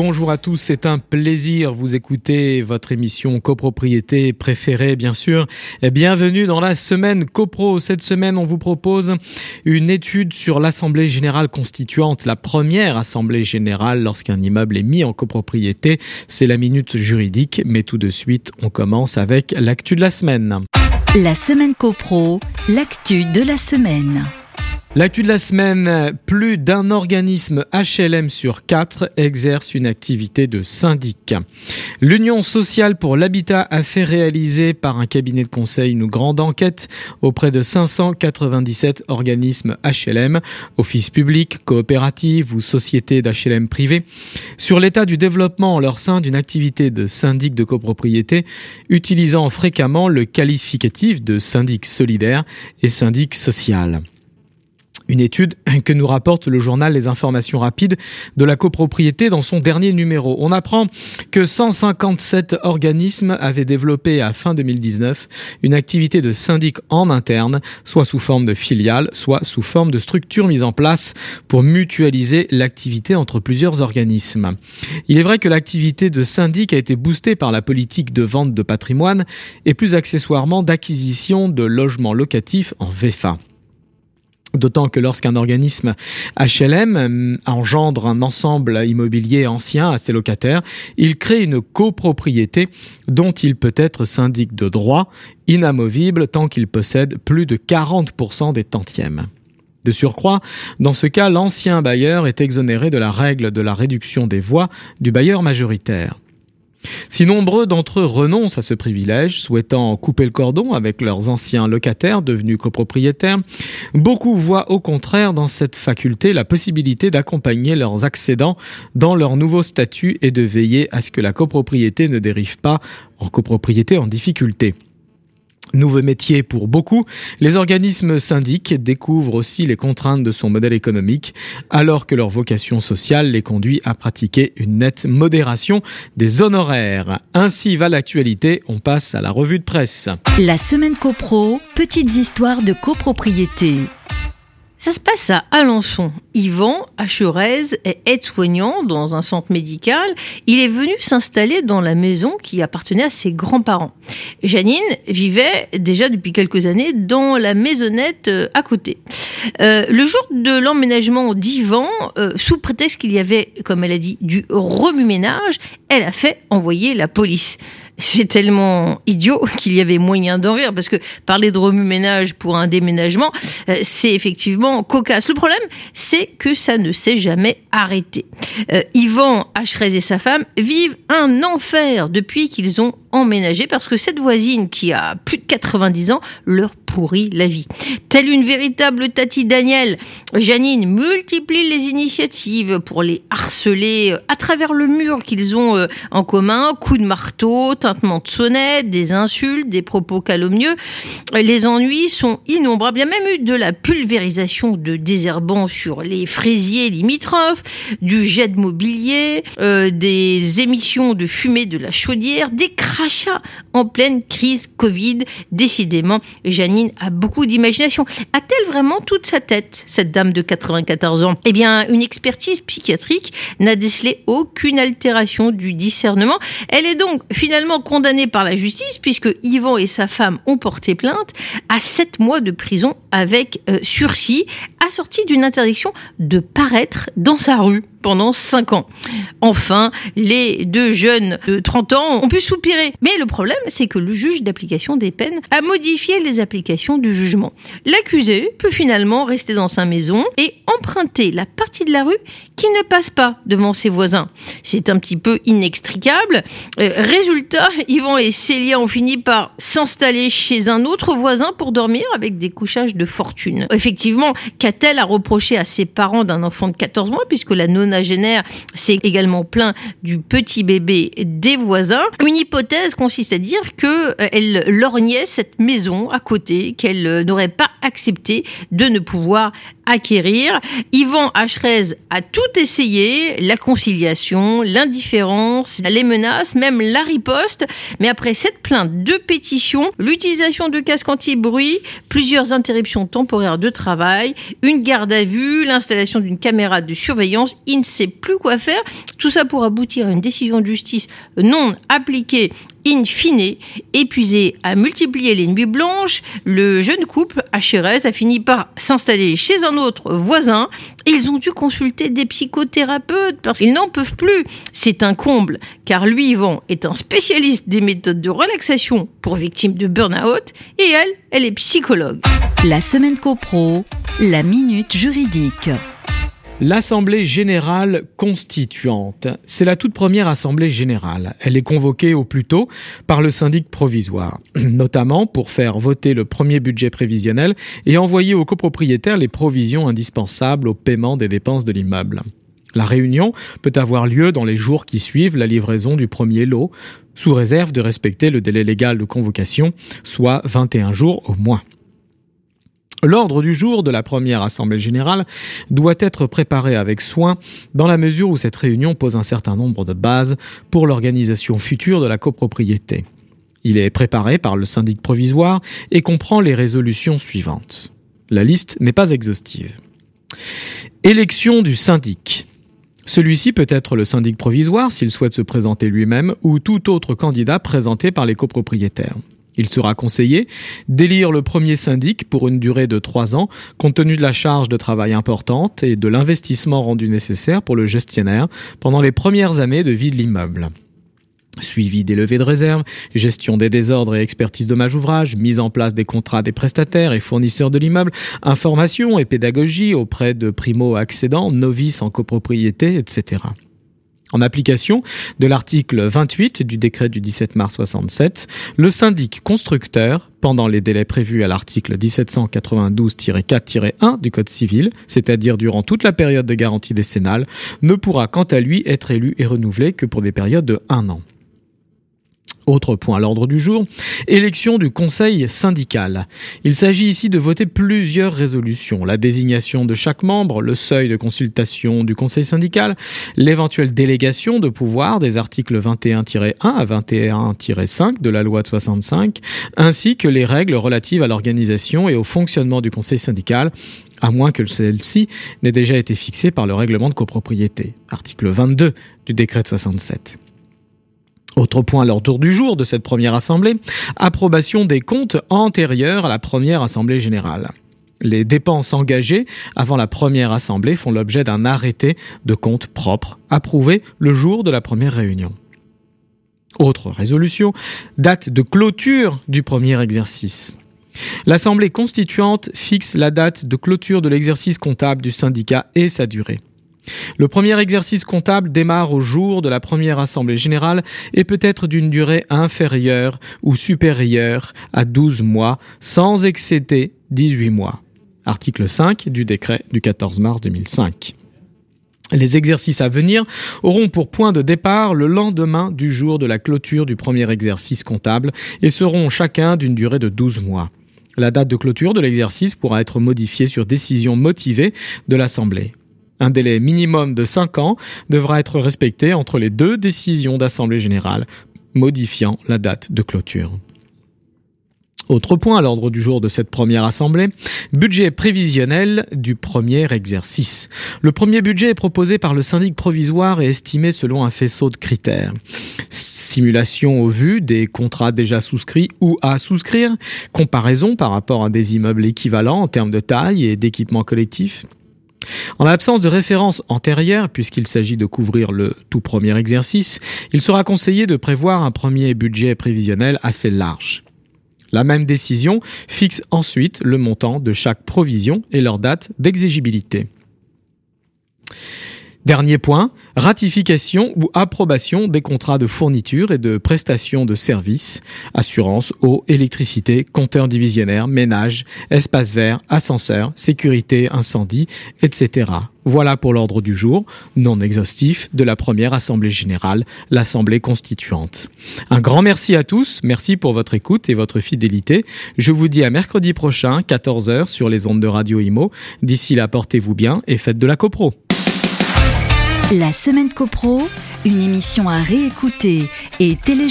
Bonjour à tous, c'est un plaisir vous écouter votre émission copropriété préférée bien sûr. bienvenue dans la semaine copro. Cette semaine, on vous propose une étude sur l'assemblée générale constituante, la première assemblée générale lorsqu'un immeuble est mis en copropriété. C'est la minute juridique, mais tout de suite, on commence avec l'actu de la semaine. La semaine copro, l'actu de la semaine. L'actu de la semaine, plus d'un organisme HLM sur quatre exerce une activité de syndic. L'Union sociale pour l'habitat a fait réaliser par un cabinet de conseil une grande enquête auprès de 597 organismes HLM, offices publics, coopératives ou sociétés d'HLM privées, sur l'état du développement en leur sein d'une activité de syndic de copropriété, utilisant fréquemment le qualificatif de syndic solidaire et syndic social. Une étude que nous rapporte le journal Les Informations Rapides de la copropriété dans son dernier numéro. On apprend que 157 organismes avaient développé à fin 2019 une activité de syndic en interne, soit sous forme de filiale, soit sous forme de structure mise en place pour mutualiser l'activité entre plusieurs organismes. Il est vrai que l'activité de syndic a été boostée par la politique de vente de patrimoine et plus accessoirement d'acquisition de logements locatifs en VFA. D'autant que lorsqu'un organisme HLM euh, engendre un ensemble immobilier ancien à ses locataires, il crée une copropriété dont il peut être syndic de droit, inamovible tant qu'il possède plus de 40% des tantièmes. De surcroît, dans ce cas, l'ancien bailleur est exonéré de la règle de la réduction des voix du bailleur majoritaire. Si nombreux d'entre eux renoncent à ce privilège, souhaitant couper le cordon avec leurs anciens locataires devenus copropriétaires, beaucoup voient au contraire dans cette faculté la possibilité d'accompagner leurs accédants dans leur nouveau statut et de veiller à ce que la copropriété ne dérive pas en copropriété en difficulté. Nouveau métier pour beaucoup, les organismes syndics découvrent aussi les contraintes de son modèle économique, alors que leur vocation sociale les conduit à pratiquer une nette modération des honoraires. Ainsi va l'actualité, on passe à la revue de presse. La semaine copro, petites histoires de copropriété. Ça se passe à Alençon. Yvan, Acherez, est aide-soignant dans un centre médical. Il est venu s'installer dans la maison qui appartenait à ses grands-parents. Janine vivait déjà depuis quelques années dans la maisonnette euh, à côté. Euh, le jour de l'emménagement d'Yvan, euh, sous prétexte qu'il y avait, comme elle a dit, du remue-ménage, elle a fait envoyer la police c'est tellement idiot qu'il y avait moyen d'en rire parce que parler de remue-ménage pour un déménagement, euh, c'est effectivement cocasse. Le problème, c'est que ça ne s'est jamais arrêté. Euh, Yvan et sa femme vivent un enfer depuis qu'ils ont emménagé parce que cette voisine qui a plus de 90 ans leur pourrit la vie. Telle une véritable Tati Daniel, Janine multiplie les initiatives pour les harceler à travers le mur qu'ils ont euh, en commun, coups de marteau, de des insultes, des propos calomnieux. Les ennuis sont innombrables. Il y a même eu de la pulvérisation de désherbants sur les fraisiers limitrophes, du jet de mobilier, euh, des émissions de fumée de la chaudière, des crachats en pleine crise Covid. Décidément, Janine a beaucoup d'imagination. A-t-elle vraiment toute sa tête, cette dame de 94 ans? Eh bien, une expertise psychiatrique n'a décelé aucune altération du discernement. Elle est donc finalement condamné par la justice puisque Yvan et sa femme ont porté plainte à 7 mois de prison avec euh, sursis, assorti d'une interdiction de paraître dans sa rue pendant 5 ans. Enfin, les deux jeunes de 30 ans ont pu soupirer. Mais le problème, c'est que le juge d'application des peines a modifié les applications du jugement. L'accusé peut finalement rester dans sa maison et emprunter la partie de la rue qui ne passe pas devant ses voisins. C'est un petit peu inextricable. Euh, résultat, Yvan et Célia ont fini par s'installer chez un autre voisin pour dormir avec des couchages de fortune. Effectivement, qu'a-t-elle à reprocher à ses parents d'un enfant de 14 mois puisque la non nonagénaire s'est également plaint du petit bébé des voisins? Une hypothèse consiste à dire que euh, lorgnait cette maison à côté, qu'elle euh, n'aurait pas accepté de ne pouvoir acquérir. Yvan Hrez a tout essayé, la conciliation, l'indifférence, les menaces, même la riposte. Mais après cette plainte, deux pétitions, l'utilisation de casques anti-bruit, plusieurs interruptions temporaires de travail, une garde à vue, l'installation d'une caméra de surveillance, il ne sait plus quoi faire. Tout ça pour aboutir à une décision de justice non appliquée in fine, épuisé à multiplier les nuits blanches, le jeune couple, à a fini par s'installer chez un autre voisin et ils ont dû consulter des psychothérapeutes parce qu'ils n'en peuvent plus. C'est un comble, car lui, Yvan, est un spécialiste des méthodes de relaxation pour victimes de burn-out et elle, elle est psychologue. La semaine copro, la minute juridique. L'Assemblée générale constituante, c'est la toute première Assemblée générale. Elle est convoquée au plus tôt par le syndic provisoire, notamment pour faire voter le premier budget prévisionnel et envoyer aux copropriétaires les provisions indispensables au paiement des dépenses de l'immeuble. La réunion peut avoir lieu dans les jours qui suivent la livraison du premier lot, sous réserve de respecter le délai légal de convocation, soit 21 jours au moins. L'ordre du jour de la première Assemblée générale doit être préparé avec soin dans la mesure où cette réunion pose un certain nombre de bases pour l'organisation future de la copropriété. Il est préparé par le syndic provisoire et comprend les résolutions suivantes. La liste n'est pas exhaustive. Élection du syndic. Celui-ci peut être le syndic provisoire s'il souhaite se présenter lui-même ou tout autre candidat présenté par les copropriétaires. Il sera conseillé d'élire le premier syndic pour une durée de trois ans, compte tenu de la charge de travail importante et de l'investissement rendu nécessaire pour le gestionnaire pendant les premières années de vie de l'immeuble. Suivi des levées de réserve, gestion des désordres et expertise dommage ouvrage, mise en place des contrats des prestataires et fournisseurs de l'immeuble, information et pédagogie auprès de primo-accédants, novices en copropriété, etc. En application de l'article 28 du décret du 17 mars 67, le syndic constructeur, pendant les délais prévus à l'article 1792-4-1 du Code civil, c'est-à-dire durant toute la période de garantie décennale, ne pourra quant à lui être élu et renouvelé que pour des périodes de un an. Autre point à l'ordre du jour, élection du conseil syndical. Il s'agit ici de voter plusieurs résolutions. La désignation de chaque membre, le seuil de consultation du conseil syndical, l'éventuelle délégation de pouvoir des articles 21-1 à 21-5 de la loi de 65, ainsi que les règles relatives à l'organisation et au fonctionnement du conseil syndical à moins que celle-ci n'ait déjà été fixée par le règlement de copropriété, article 22 du décret de 67. Autre point à l'ordre du jour de cette première assemblée, approbation des comptes antérieurs à la première assemblée générale. Les dépenses engagées avant la première assemblée font l'objet d'un arrêté de compte propre, approuvé le jour de la première réunion. Autre résolution, date de clôture du premier exercice. L'Assemblée constituante fixe la date de clôture de l'exercice comptable du syndicat et sa durée. Le premier exercice comptable démarre au jour de la première assemblée générale et peut être d'une durée inférieure ou supérieure à 12 mois sans excéder 18 mois. Article 5 du décret du 14 mars 2005. Les exercices à venir auront pour point de départ le lendemain du jour de la clôture du premier exercice comptable et seront chacun d'une durée de 12 mois. La date de clôture de l'exercice pourra être modifiée sur décision motivée de l'Assemblée. Un délai minimum de 5 ans devra être respecté entre les deux décisions d'Assemblée générale modifiant la date de clôture. Autre point à l'ordre du jour de cette première assemblée, budget prévisionnel du premier exercice. Le premier budget est proposé par le syndic provisoire et estimé selon un faisceau de critères. Simulation au vu des contrats déjà souscrits ou à souscrire, comparaison par rapport à des immeubles équivalents en termes de taille et d'équipement collectif, en l'absence de référence antérieure, puisqu'il s'agit de couvrir le tout premier exercice, il sera conseillé de prévoir un premier budget prévisionnel assez large. La même décision fixe ensuite le montant de chaque provision et leur date d'exigibilité. Dernier point, ratification ou approbation des contrats de fourniture et de prestation de services, assurance, eau, électricité, compteur divisionnaire, ménage, espace vert, ascenseur, sécurité, incendie, etc. Voilà pour l'ordre du jour, non exhaustif, de la première Assemblée générale, l'Assemblée constituante. Un grand merci à tous, merci pour votre écoute et votre fidélité. Je vous dis à mercredi prochain, 14h, sur les ondes de Radio Imo. D'ici là, portez-vous bien et faites de la copro. La Semaine CoPro, une émission à réécouter et télécharger